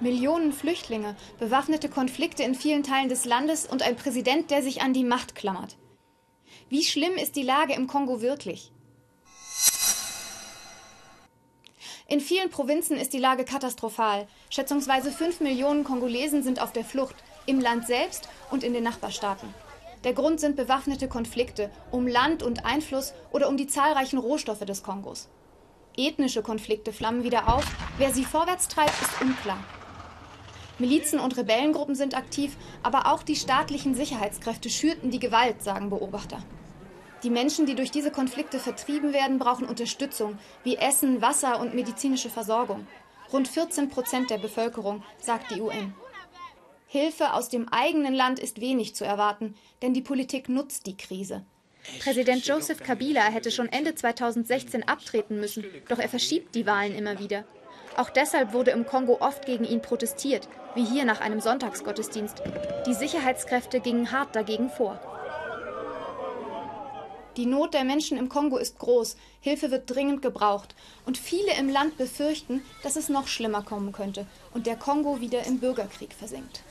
Millionen Flüchtlinge, bewaffnete Konflikte in vielen Teilen des Landes und ein Präsident, der sich an die Macht klammert. Wie schlimm ist die Lage im Kongo wirklich? In vielen Provinzen ist die Lage katastrophal. Schätzungsweise fünf Millionen Kongolesen sind auf der Flucht, im Land selbst und in den Nachbarstaaten. Der Grund sind bewaffnete Konflikte um Land und Einfluss oder um die zahlreichen Rohstoffe des Kongos. Ethnische Konflikte flammen wieder auf. Wer sie vorwärts treibt, ist unklar. Milizen und Rebellengruppen sind aktiv, aber auch die staatlichen Sicherheitskräfte schürten die Gewalt, sagen Beobachter. Die Menschen, die durch diese Konflikte vertrieben werden, brauchen Unterstützung, wie Essen, Wasser und medizinische Versorgung. Rund 14 Prozent der Bevölkerung, sagt die UN. Hilfe aus dem eigenen Land ist wenig zu erwarten, denn die Politik nutzt die Krise. Präsident Joseph Kabila hätte schon Ende 2016 abtreten müssen, doch er verschiebt die Wahlen immer wieder. Auch deshalb wurde im Kongo oft gegen ihn protestiert, wie hier nach einem Sonntagsgottesdienst. Die Sicherheitskräfte gingen hart dagegen vor. Die Not der Menschen im Kongo ist groß, Hilfe wird dringend gebraucht. Und viele im Land befürchten, dass es noch schlimmer kommen könnte und der Kongo wieder im Bürgerkrieg versinkt.